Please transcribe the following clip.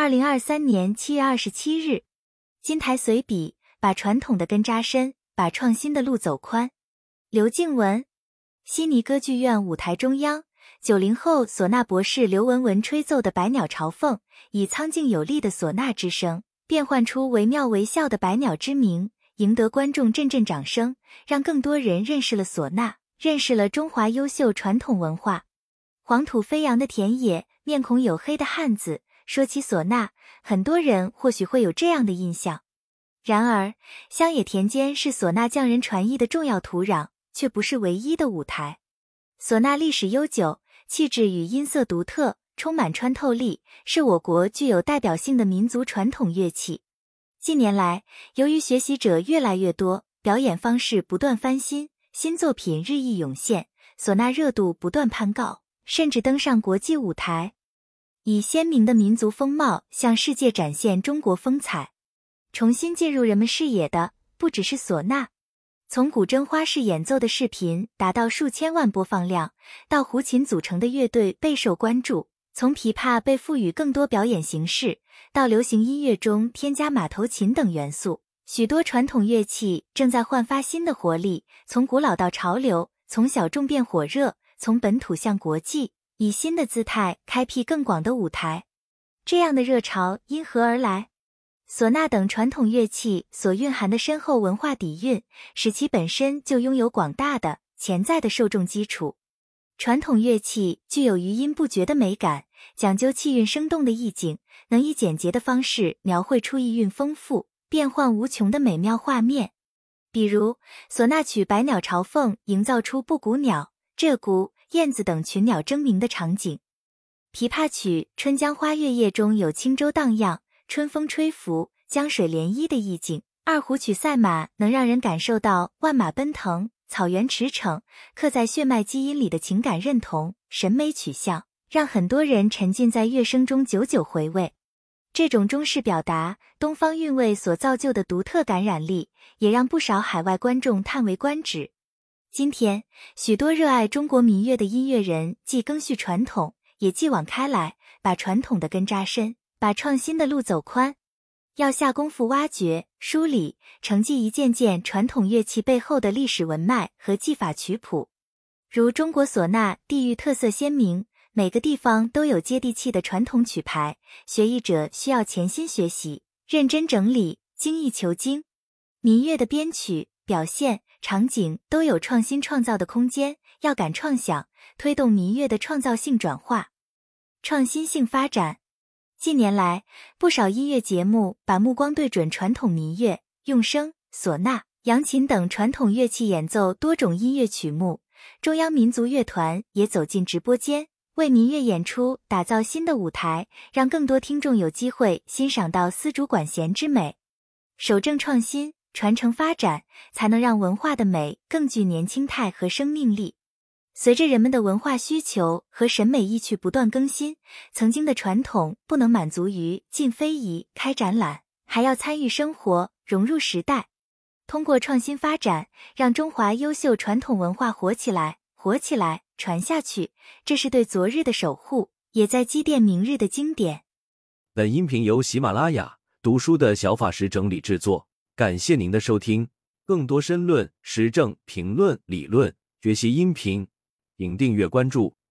二零二三年七月二十七日，金台随笔，把传统的根扎深，把创新的路走宽。刘静文，悉尼歌剧院舞台中央，九零后唢呐博士刘文文吹奏的《百鸟朝凤》，以苍劲有力的唢呐之声，变换出惟妙惟肖的百鸟之鸣，赢得观众阵阵掌声，让更多人认识了唢呐，认识了中华优秀传统文化。黄土飞扬的田野，面孔黝黑的汉子。说起唢呐，很多人或许会有这样的印象。然而，乡野田间是唢呐匠人传艺的重要土壤，却不是唯一的舞台。唢呐历史悠久，气质与音色独特，充满穿透力，是我国具有代表性的民族传统乐器。近年来，由于学习者越来越多，表演方式不断翻新，新作品日益涌现，唢呐热度不断攀高，甚至登上国际舞台。以鲜明的民族风貌向世界展现中国风采，重新进入人们视野的不只是唢呐。从古筝花式演奏的视频达到数千万播放量，到胡琴组成的乐队备受关注；从琵琶被赋予更多表演形式，到流行音乐中添加马头琴等元素，许多传统乐器正在焕发新的活力。从古老到潮流，从小众变火热，从本土向国际。以新的姿态开辟更广的舞台，这样的热潮因何而来？唢呐等传统乐器所蕴含的深厚文化底蕴，使其本身就拥有广大的潜在的受众基础。传统乐器具有余音不绝的美感，讲究气韵生动的意境，能以简洁的方式描绘出意蕴丰富、变幻无穷的美妙画面。比如，唢呐曲《百鸟朝凤》营造出布谷鸟、鹧鸪。燕子等群鸟争鸣的场景，琵琶曲《春江花月夜》中有轻舟荡漾、春风吹拂、江水涟漪的意境；二胡曲《赛马》能让人感受到万马奔腾、草原驰骋，刻在血脉基因里的情感认同、审美取向，让很多人沉浸在乐声中久久回味。这种中式表达、东方韵味所造就的独特感染力，也让不少海外观众叹为观止。今天，许多热爱中国民乐的音乐人，既更续传统，也继往开来，把传统的根扎深，把创新的路走宽。要下功夫挖掘、梳理、承继一件件传统乐器背后的历史文脉和技法曲谱。如中国唢呐地域特色鲜明，每个地方都有接地气的传统曲牌，学艺者需要潜心学习，认真整理，精益求精。民乐的编曲表现。场景都有创新创造的空间，要敢创想，推动民乐的创造性转化、创新性发展。近年来，不少音乐节目把目光对准传统民乐，用笙、唢呐、扬琴等传统乐器演奏多种音乐曲目。中央民族乐团也走进直播间，为民乐演出打造新的舞台，让更多听众有机会欣赏到丝竹管弦之美。守正创新。传承发展，才能让文化的美更具年轻态和生命力。随着人们的文化需求和审美意趣不断更新，曾经的传统不能满足于进非遗、开展览，还要参与生活，融入时代。通过创新发展，让中华优秀传统文化活起来、活起来、传下去，这是对昨日的守护，也在积淀明日的经典。本音频由喜马拉雅读书的小法师整理制作。感谢您的收听，更多深论、时政评论、理论学习音频，请订阅关注。